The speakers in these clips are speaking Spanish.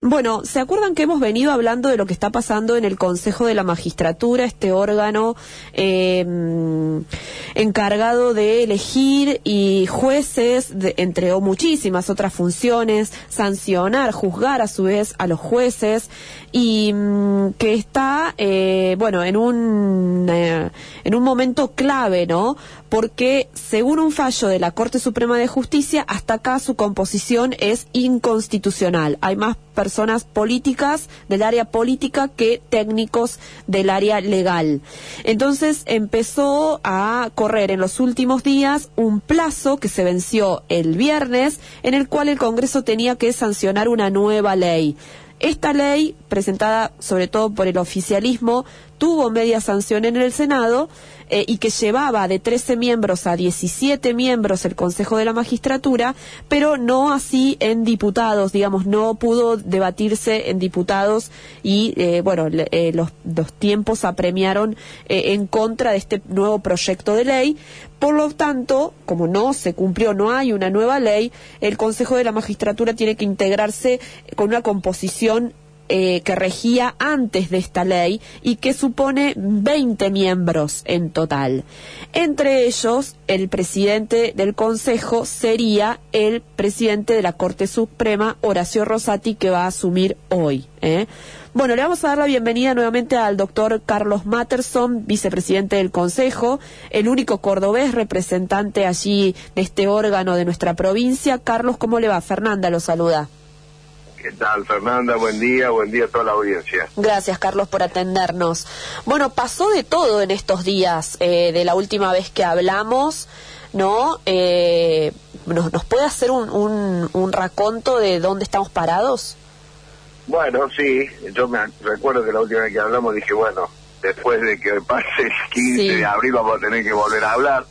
Bueno, ¿se acuerdan que hemos venido hablando de lo que está pasando en el Consejo de la Magistratura, este órgano eh, encargado de elegir y jueces, de, entre muchísimas otras funciones, sancionar, juzgar a su vez a los jueces y mm, que está, eh, bueno, en un eh, en un momento clave, ¿no? Porque según un fallo de la Corte Suprema de Justicia, hasta acá su composición es inconstitucional. Hay más personas políticas del área política que técnicos del área legal. Entonces empezó a correr en los últimos días un plazo que se venció el viernes en el cual el Congreso tenía que sancionar una nueva ley. Esta ley, presentada sobre todo por el oficialismo, tuvo media sanción en el Senado eh, y que llevaba de 13 miembros a 17 miembros el Consejo de la Magistratura, pero no así en diputados, digamos, no pudo debatirse en diputados y, eh, bueno, eh, los, los, tiempos apremiaron en contra de este nuevo proyecto de ley. Por lo tanto, como no se cumplió, no hay una nueva ley, el Consejo de la Magistratura tiene que integrarse con una composición eh, que regía antes de esta ley y que supone 20 miembros en total. Entre ellos, el presidente del Consejo sería el presidente de la Corte Suprema, Horacio Rosati, que va a asumir hoy. ¿eh? Bueno, le vamos a dar la bienvenida nuevamente al doctor Carlos Matterson, vicepresidente del Consejo, el único cordobés representante allí de este órgano de nuestra provincia. Carlos, ¿cómo le va? Fernanda lo saluda. ¿Qué tal, Fernanda? Buen día, buen día a toda la audiencia. Gracias, Carlos, por atendernos. Bueno, pasó de todo en estos días, eh, de la última vez que hablamos, ¿no? Eh, ¿nos, ¿Nos puede hacer un, un, un, raconto de dónde estamos parados? Bueno, sí, yo me recuerdo que la última vez que hablamos dije, bueno, después de que pase el 15 sí. de abril vamos a tener que volver a hablar.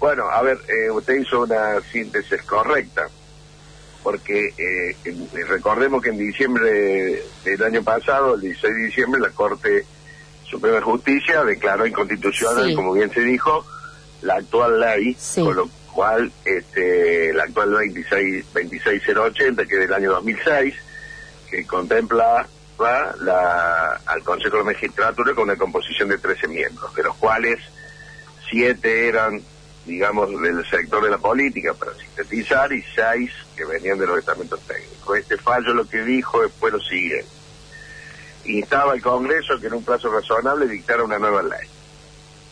Bueno, a ver, eh, usted hizo una síntesis correcta porque eh, recordemos que en diciembre del año pasado, el 16 de diciembre, la Corte Suprema de Justicia declaró inconstitucional, sí. como bien se dijo, la actual ley, sí. con lo cual este, la actual ley 26, 26080, que es del año 2006, que contempla la, al Consejo de Magistratura con una composición de 13 miembros, de los cuales siete eran digamos, del sector de la política, para sintetizar, y seis que venían de los estamentos técnicos. Este fallo lo que dijo después lo siguiente. Instaba al Congreso que en un plazo razonable dictara una nueva ley.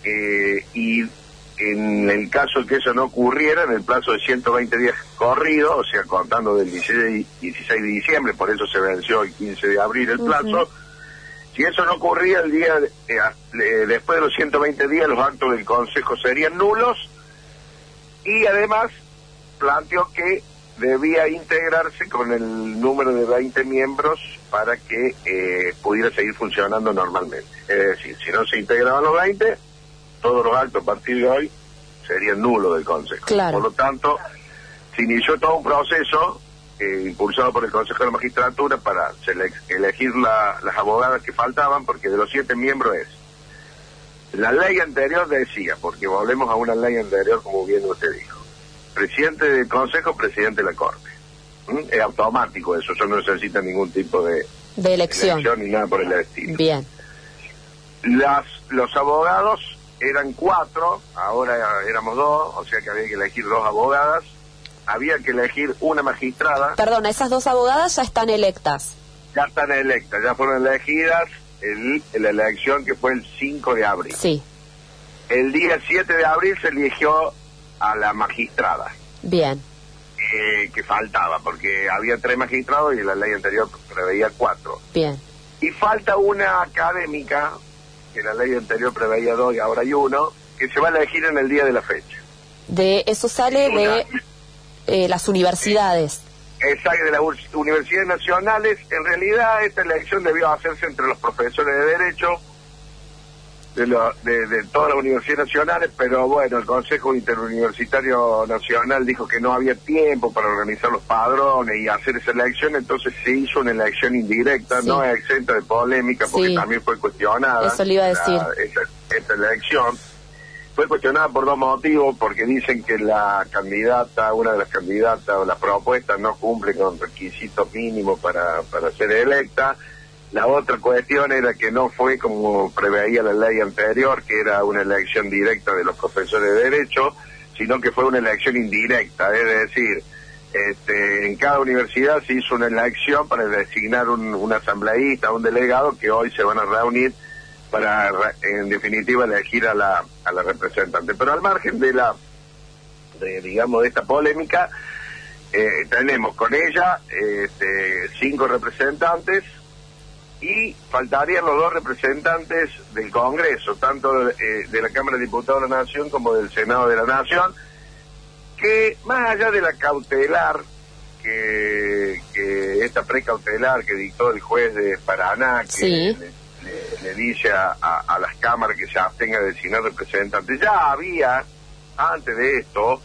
Eh, y en el caso que eso no ocurriera, en el plazo de 120 días corridos, o sea, contando del 16, 16 de diciembre, por eso se venció el 15 de abril el plazo, uh -huh. si eso no ocurría el día, eh, después de los 120 días, los actos del Consejo serían nulos, y además planteó que debía integrarse con el número de 20 miembros para que eh, pudiera seguir funcionando normalmente. Es decir, si no se integraban los 20, todos los actos a partir de hoy serían nulos del Consejo. Claro. Por lo tanto, se inició todo un proceso eh, impulsado por el Consejo de la Magistratura para elegir la, las abogadas que faltaban, porque de los siete miembros es la ley anterior decía, porque volvemos a una ley anterior, como bien usted dijo, presidente del Consejo, presidente de la Corte. ¿Mm? Es automático eso, eso no necesita ningún tipo de, de elección. elección ni nada por el estilo. Bien. Las, los abogados eran cuatro, ahora éramos dos, o sea que había que elegir dos abogadas. Había que elegir una magistrada. Perdón, esas dos abogadas ya están electas. Ya están electas, ya fueron elegidas el, la elección que fue el 5 de abril. Sí. El día 7 de abril se eligió a la magistrada. Bien. Eh, que faltaba, porque había tres magistrados y la ley anterior preveía cuatro. Bien. Y falta una académica, que la ley anterior preveía dos y ahora hay uno, que se va a elegir en el día de la fecha. De Eso sale una, de eh, las universidades. Exacto, de las universidades nacionales. En realidad esta elección debió hacerse entre los profesores de Derecho de, de, de, todas las universidades nacionales, pero bueno, el Consejo Interuniversitario Nacional dijo que no había tiempo para organizar los padrones y hacer esa elección, entonces se hizo una elección indirecta, sí. no es exenta de polémica, porque sí. también fue cuestionada Eso le iba a decir. La, esta, esta elección fue cuestionada por dos motivos, porque dicen que la candidata, una de las candidatas o la propuesta no cumple con requisitos mínimos para, para ser electa. La otra cuestión era que no fue como preveía la ley anterior, que era una elección directa de los profesores de Derecho, sino que fue una elección indirecta, es decir, este, en cada universidad se hizo una elección para designar un, un asambleísta, un delegado que hoy se van a reunir para, en definitiva, elegir a la, a la representante. Pero al margen de la, de, digamos, de esta polémica, eh, tenemos con ella este, cinco representantes y faltarían los dos representantes del Congreso, tanto eh, de la Cámara de Diputados de la Nación como del Senado de la Nación, que más allá de la cautelar, que, que esta precautelar que dictó el juez de Paraná, que le, dice a, las cámaras que se abstenga de designar representantes. Ya había, antes de esto,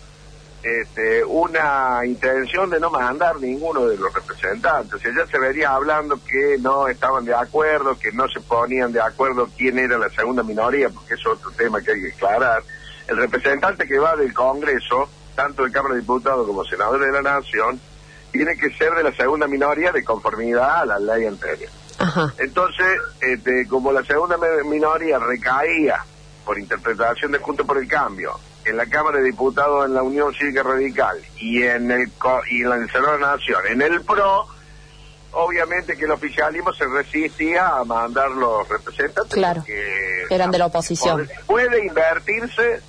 este, una intención de no mandar ninguno de los representantes. O sea, ya se vería hablando que no estaban de acuerdo, que no se ponían de acuerdo quién era la segunda minoría, porque es otro tema que hay que aclarar. El representante que va del Congreso, tanto de Cámara de Diputados como senador de la Nación, tiene que ser de la segunda minoría de conformidad a la ley anterior. Entonces, este, como la segunda minoría recaía por interpretación de Junto por el Cambio en la Cámara de Diputados en la Unión Cívica Radical y en el y en el Senado de la Nación, en el PRO, obviamente que el oficialismo se resistía a mandar los representantes. Claro, eran de la oposición. Puede, invertirse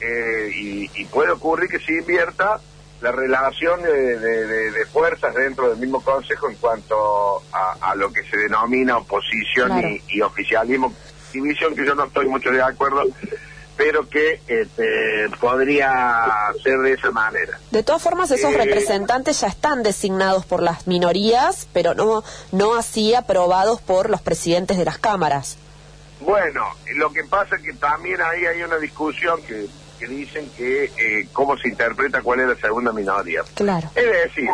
eh, y, y puede ocurrir que se invierta la relación de, fuerzas dentro del mismo Consejo en cuanto a, lo que se denomina oposición y, oficialismo, división que yo no estoy mucho de acuerdo, pero que este, podría ser de esa manera. De todas formas, esos eh, representantes ya están designados por las minorías, pero no, no así aprobados por los presidentes de las cámaras. Bueno, lo que pasa es que también ahí hay una discusión que que dicen que eh, cómo se interpreta cuál es la segunda minoría. Claro. Es decir,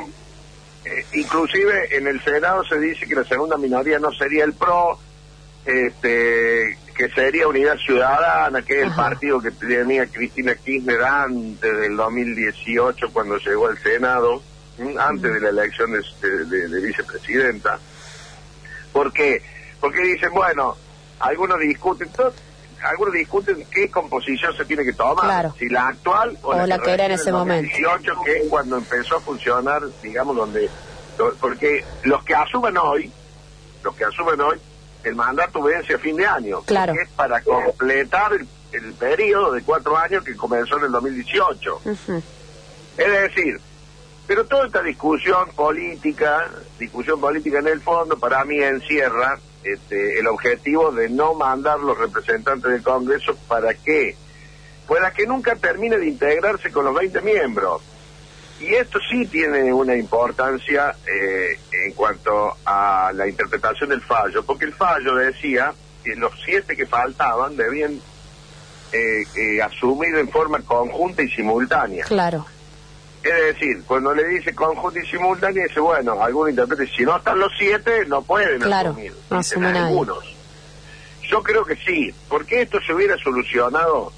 eh, inclusive en el Senado se dice que la segunda minoría no sería el PRO, este, que sería Unidad Ciudadana, que es el partido que tenía Cristina Kirchner antes del 2018 cuando llegó al Senado, antes de la elección de, de vicepresidenta. ¿Por qué? Porque dicen, bueno, algunos discuten, todo, algunos discuten qué composición se tiene que tomar, si la actual o, la, que, era en ese momento. 18, que es cuando empezó a funcionar, digamos, donde... Porque los que asumen hoy, los que asumen hoy, el mandato vence a fin de año. Claro. es para completar el, periodo de cuatro años que comenzó en el 2018. Es decir, pero toda esta discusión política, discusión política en el fondo, para mí encierra este, el objetivo de no mandar los representantes del Congreso para qué, para que nunca termine de integrarse con los 20 miembros. Y esto sí tiene una importancia eh, en cuanto a la interpretación del fallo, porque el fallo decía que los siete que faltaban debían eh, eh, asumir en forma conjunta y simultánea. Claro. Es decir, cuando le dice conjunto y simultáneo, dice, bueno, algún intérprete, si no están los siete, no pueden claro, asumir. No asumen algunos. Yo creo que sí, porque esto se hubiera solucionado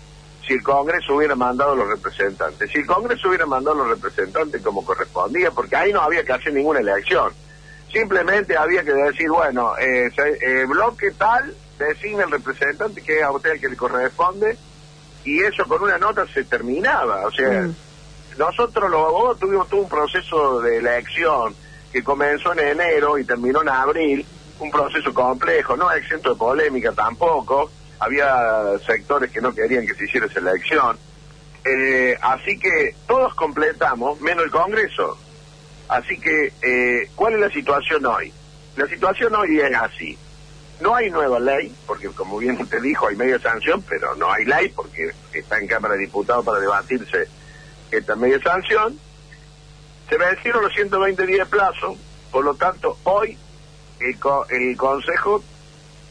si el Congreso hubiera mandado los representantes. Si el Congreso hubiera mandado los representantes como correspondía, porque ahí no había que hacer ninguna elección. Simplemente había que decir, bueno, eh, eh bloque tal designa el representante que es a usted el que le corresponde, y eso con una nota se terminaba. O sea, mm nosotros los abogados tuvimos todo un proceso de elección que comenzó en enero y terminó en abril, un proceso complejo, no exento de polémica tampoco, había sectores que no querían que se hiciera esa elección, eh, así que todos completamos, menos el Congreso. Así que, eh, ¿cuál es la situación hoy? La situación hoy es así. No hay nueva ley, porque como bien usted dijo, hay media sanción, pero no hay ley porque está en Cámara de Diputados para debatirse esta media sanción, se vencieron los 120 días de plazo, por lo tanto, hoy el, el Consejo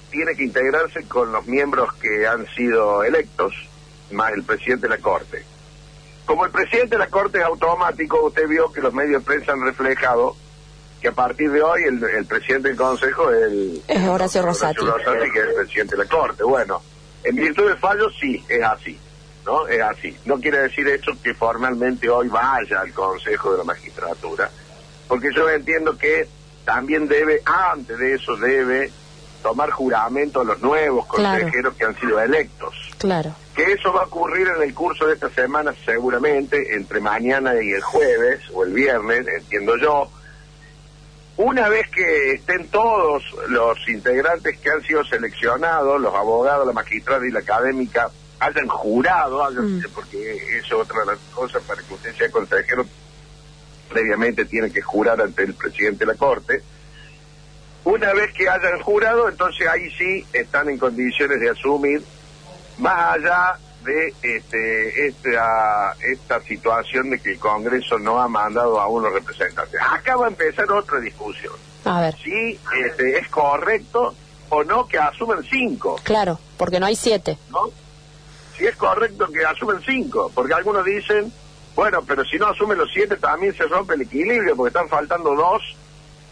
tiene que integrarse con los miembros que han sido electos, más el presidente de la Corte. Como el presidente de la Corte es automático, usted vio que los medios de prensa han reflejado que a partir de hoy el, presidente del Consejo es, el, Horacio Rosati. que es el presidente de la Corte. Bueno, en virtud del fallo sí, es así. ¿No? Es así. No quiere decir eso que formalmente hoy vaya al Consejo de la Magistratura, porque yo entiendo que también debe, antes de eso debe tomar juramento a los nuevos consejeros que han sido electos. Claro. Que eso va a ocurrir en el curso de esta semana seguramente, entre mañana y el jueves o el viernes, entiendo yo. Una vez que estén todos los integrantes que han sido seleccionados, los abogados, la magistrada y la académica, hayan jurado, mm. porque eso es otra de las cosas para que usted sea consejero, previamente tiene que jurar ante el presidente de la Corte. Una vez que hayan jurado, entonces ahí sí están en condiciones de asumir, más allá de este, esta, esta situación de que el Congreso no ha mandado a unos representantes. Acá va a empezar otra discusión. A ver. Si este, es correcto o no que asumen cinco. Claro, porque no hay siete. ¿No? Correcto que asumen cinco, porque algunos dicen, bueno, pero si no asumen los siete también se rompe el equilibrio, porque están faltando dos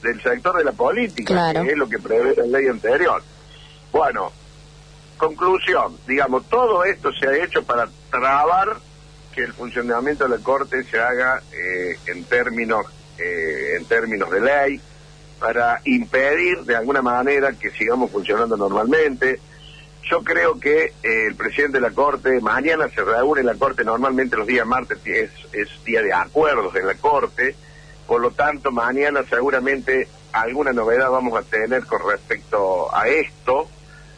del sector de la política, que es lo que prevé la ley anterior. Bueno, conclusión, digamos, todo esto se ha hecho para trabar que el funcionamiento de la Corte se haga eh, en términos eh, en términos de ley, para impedir de alguna manera que sigamos funcionando normalmente. Yo creo que eh, el presidente de la Corte, mañana se reúne la Corte, normalmente los días martes es, es día de acuerdos en la Corte, por lo tanto, mañana seguramente alguna novedad vamos a tener con respecto a esto,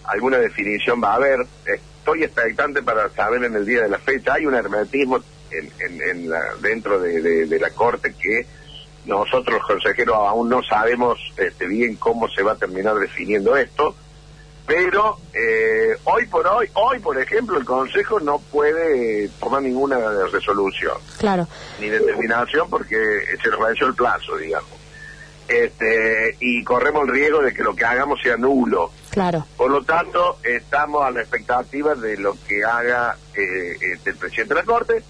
alguna definición va a haber. Estoy expectante para saber en el día de la fecha. Hay un hermetismo en, dentro de, la Corte que nosotros los consejeros aún no sabemos este, bien cómo se va a terminar definiendo esto pero eh, hoy por hoy, hoy por ejemplo, el Consejo no puede tomar ninguna resolución. Claro. Ni determinación porque se nos venció el plazo, digamos. Este, y corremos el riesgo de que lo que hagamos sea nulo. Claro. Por lo tanto, estamos a la expectativa de lo que haga eh, este, el presidente de la Corte,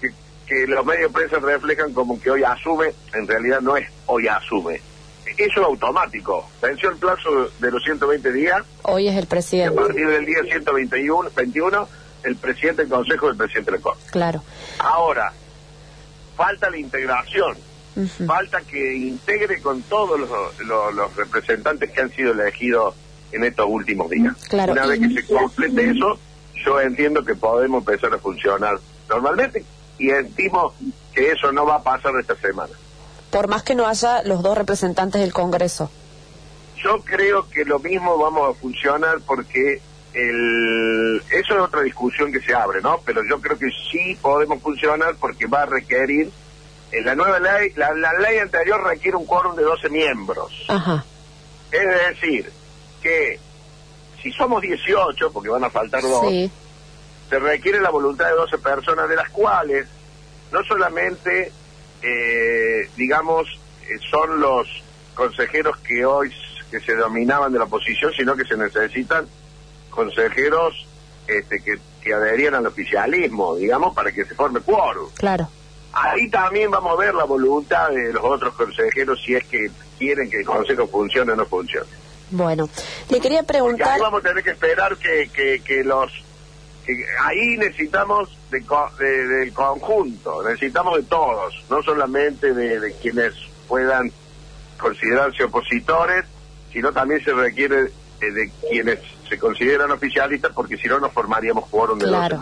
que, que los medios de prensa reflejan como que hoy asume, en realidad no es hoy asume, eso es automático. Venció el plazo de los 120 días. Hoy es el presidente. a partir del día 121, 21, el presidente del Consejo del presidente de la Corte. Claro. Ahora, falta la integración. Falta que integre con todos los, representantes que han sido elegidos en estos últimos días. Claro. Una vez que se complete eso, yo entiendo que podemos empezar a funcionar normalmente y estimo que eso no va a pasar esta semana por más que no haya los dos representantes del Congreso. Yo creo que lo mismo vamos a funcionar porque el, eso es otra discusión que se abre, ¿no? Pero yo creo que sí podemos funcionar porque va a requerir, en la nueva ley, la, ley anterior requiere un quórum de 12 miembros. Ajá. Es decir, que si somos 18, porque van a faltar dos, se requiere la voluntad de 12 personas, de las cuales no solamente eh, digamos, eh, son los consejeros que hoy que se dominaban de la oposición, sino que se necesitan consejeros este, que, que adherían al oficialismo, digamos, para que se forme quórum. Claro. Ahí también vamos a ver la voluntad de los otros consejeros si es que quieren que el consejo funcione o no funcione. Bueno, le quería preguntar... ahí vamos a tener que esperar que, que, que los ahí necesitamos de, del conjunto, necesitamos de todos, no solamente de, quienes puedan considerarse opositores, sino también se requiere de, quienes se consideran oficialistas, porque si no, nos formaríamos quórum de claro,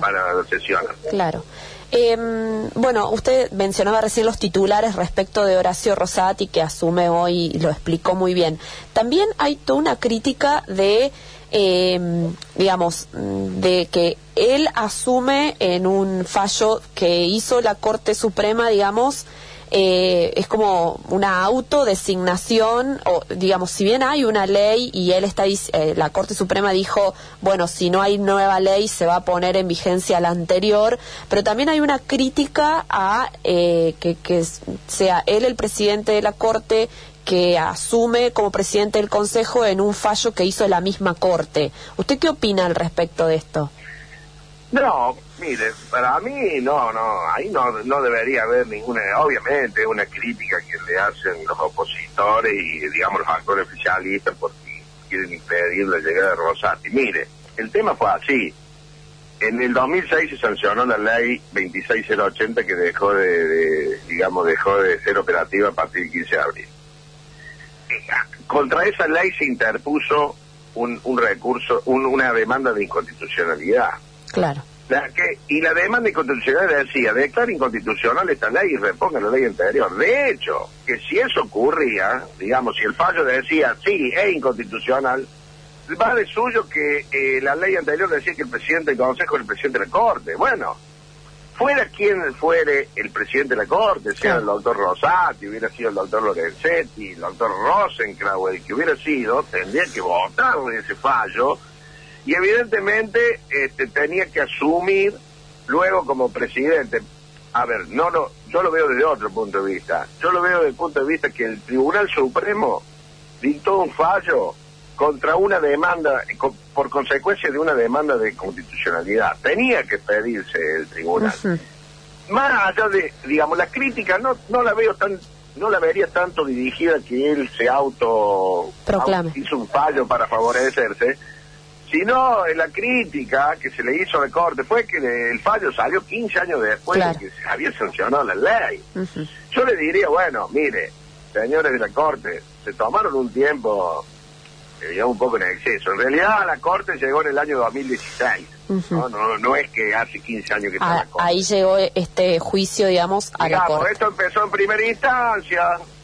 para la sesión. Claro. Em, bueno, usted mencionaba recién los titulares respecto de Horacio Rosati, que asume hoy, y lo explicó muy bien. También hay toda una crítica de eh, digamos, de que él asume en un fallo que hizo la Corte Suprema, digamos, eh, es como una autodesignación, o digamos, si bien hay una ley y él está, eh, la Corte Suprema dijo, bueno, si no hay nueva ley se va a poner en vigencia la anterior, pero también hay una crítica a eh, que, que sea él el presidente de la Corte que asume como presidente del Consejo en un fallo que hizo la misma Corte. ¿Usted qué opina al respecto de esto? No, mire, para mí no, no, ahí no, debería haber ninguna, obviamente una crítica que le hacen los opositores y digamos los actores oficialistas porque quieren impedir la llegada de Rosati. Mire, el tema fue así. en el 2006 se sancionó la ley 26080 que dejó de, digamos, dejó de ser operativa a partir del 15 de abril. Contra esa ley se interpuso un, un recurso, una demanda de inconstitucionalidad. Claro. y la demanda de inconstitucionalidad decía, declara inconstitucional esta ley y reponga la ley anterior. De hecho, que si eso ocurría, digamos, si el fallo decía, sí, es inconstitucional, va de suyo que eh, la ley anterior decía que el presidente del Consejo era el presidente de la Corte. Bueno, fuera quien fuere el presidente de la Corte, sea el doctor Rosati, hubiera sido el doctor Lorenzetti, el doctor Rosenkrau, el que hubiera sido, tendría que votar ese fallo y evidentemente este, tenía que asumir luego como presidente. A ver, no lo, yo lo veo desde otro punto de vista. Yo lo veo desde el punto de vista que el Tribunal Supremo dictó un fallo contra una demanda, por consecuencia de una demanda de constitucionalidad. Tenía que pedirse el tribunal. Más allá de, digamos, la crítica no, no la veo tan, no la vería tanto dirigida que él se auto, hizo un fallo para favorecerse, sino en la crítica que se le hizo a la Corte fue que el fallo salió 15 años después de que se había sancionado la ley. Yo le diría, bueno, mire, señores de la Corte, se tomaron un tiempo digamos un poco en exceso. En realidad la Corte llegó en el año 2016, ¿no? ¿no? No, es que hace 15 años que está ah, la Corte. Ahí llegó este juicio, digamos, a la Corte. esto empezó en primera instancia,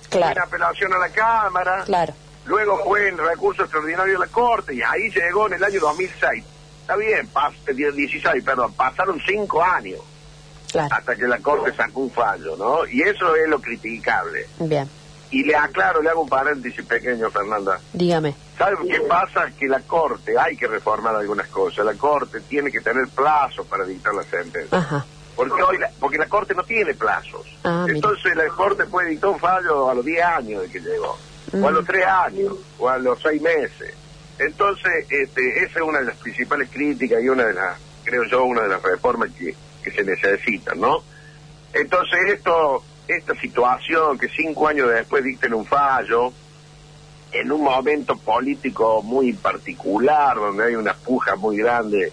claro. en apelación a la Cámara, claro. luego fue en recurso extraordinario de la Corte y ahí llegó en el año 2006. Está bien, pas 16, eh, perdón, pasaron 5 años. Hasta que la Corte sacó un fallo, ¿no? Y eso es lo criticable. Bien. Y le aclaro, le hago un paréntesis pequeño, Fernanda. Dígame. ¿Sabe qué pasa? Que la Corte, hay que reformar algunas cosas. La Corte tiene que tener plazos para dictar la sentencia. Ajá. Porque hoy la, porque la Corte no tiene plazos. Ah, Entonces la Corte puede dictar un fallo a los 10 años de que llegó, o a los 3 años, o a los 6 meses. Entonces, este, esa es una de las principales críticas y una de las, creo yo, una de las reformas que, que se necesitan, ¿no? Entonces esto esta situación que cinco años después dicten un fallo, en un momento político muy particular, donde hay una puja muy grande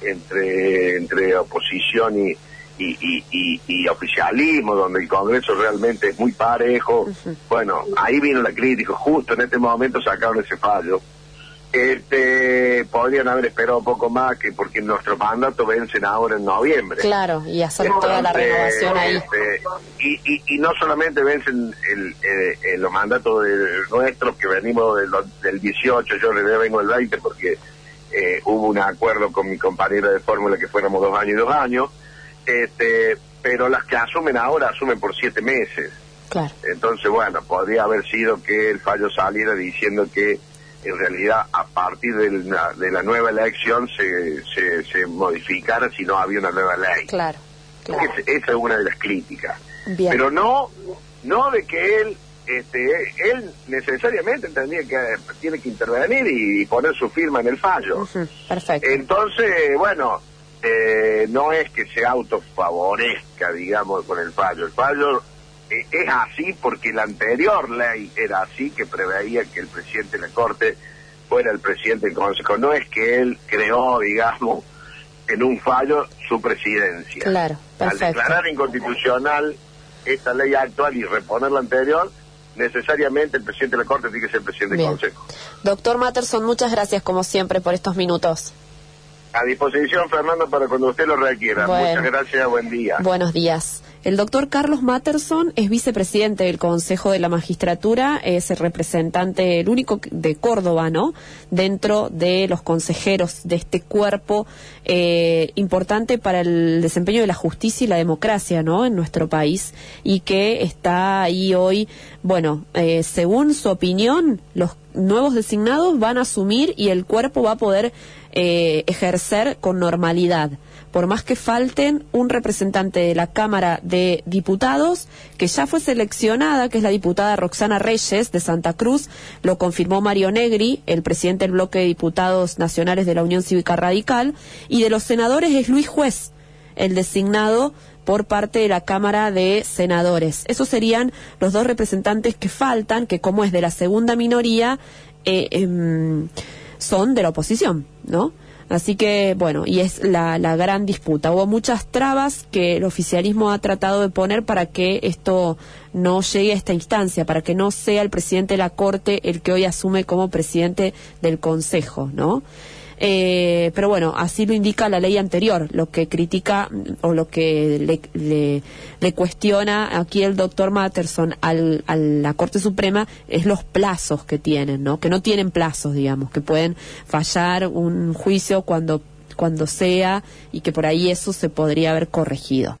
entre, entre oposición y, y, oficialismo, donde el Congreso realmente es muy parejo, bueno, ahí vino la crítica, justo en este momento sacaron ese fallo este podrían haber esperado un poco más que porque nuestros mandatos vencen ahora en noviembre. Claro, y hacer toda la renovación ahí. Este, y, y, no solamente vencen el, eh, los mandatos de nuestros que venimos del, del 18, yo le vengo el 20 porque eh, hubo un acuerdo con mi compañera de fórmula que fuéramos dos años y dos años, este, pero las que asumen ahora asumen por siete meses. Claro. Entonces, bueno, podría haber sido que el fallo saliera diciendo que en realidad a partir de la, de la nueva elección se, se, se, modificara si no había una nueva ley. Claro. esa es una de las críticas. Pero no, no de que él, este, él necesariamente tendría que, tiene que intervenir y, poner su firma en el fallo. Perfecto. Entonces, bueno, eh, no es que se autofavorezca, digamos, con el fallo. El fallo es así porque la anterior ley era así, que preveía que el presidente de la Corte fuera el presidente del Consejo. No es que él creó, digamos, en un fallo su presidencia. Claro, perfecto. Al declarar inconstitucional esta ley actual y reponer la anterior, necesariamente el presidente de la Corte tiene que ser el presidente del Consejo. Doctor Matterson, muchas gracias como siempre por estos minutos. A disposición, Fernando, para cuando usted lo requiera. Muchas gracias, buen día. Buenos días. El doctor Carlos Matterson es vicepresidente del Consejo de la Magistratura, es el representante, el único de Córdoba, ¿no? Dentro de los consejeros de este cuerpo eh, importante para el desempeño de la justicia y la democracia, ¿no? En nuestro país y que está ahí hoy, bueno, eh, según su opinión, los nuevos designados van a asumir y el cuerpo va a poder eh, ejercer con normalidad por más que falten un representante de la Cámara de Diputados, que ya fue seleccionada, que es la diputada Roxana Reyes de Santa Cruz, lo confirmó Mario Negri, el presidente del bloque de diputados nacionales de la Unión Cívica Radical, y de los senadores es Luis Juez, el designado por parte de la Cámara de Senadores. Esos serían los dos representantes que faltan, que como es de la segunda minoría, eh, em, son de la oposición, ¿no? Así que, bueno, y es la, la gran disputa. Hubo muchas trabas que el oficialismo ha tratado de poner para que esto no llegue a esta instancia, para que no sea el presidente de la Corte el que hoy asume como presidente del Consejo, ¿no? Eh, pero bueno, así lo indica la ley anterior. Lo que critica o lo que le, le, cuestiona aquí el doctor Matterson al, a la Corte Suprema es los plazos que tienen, ¿no? Que no tienen plazos, digamos, que pueden fallar un juicio cuando, cuando sea y que por ahí eso se podría haber corregido.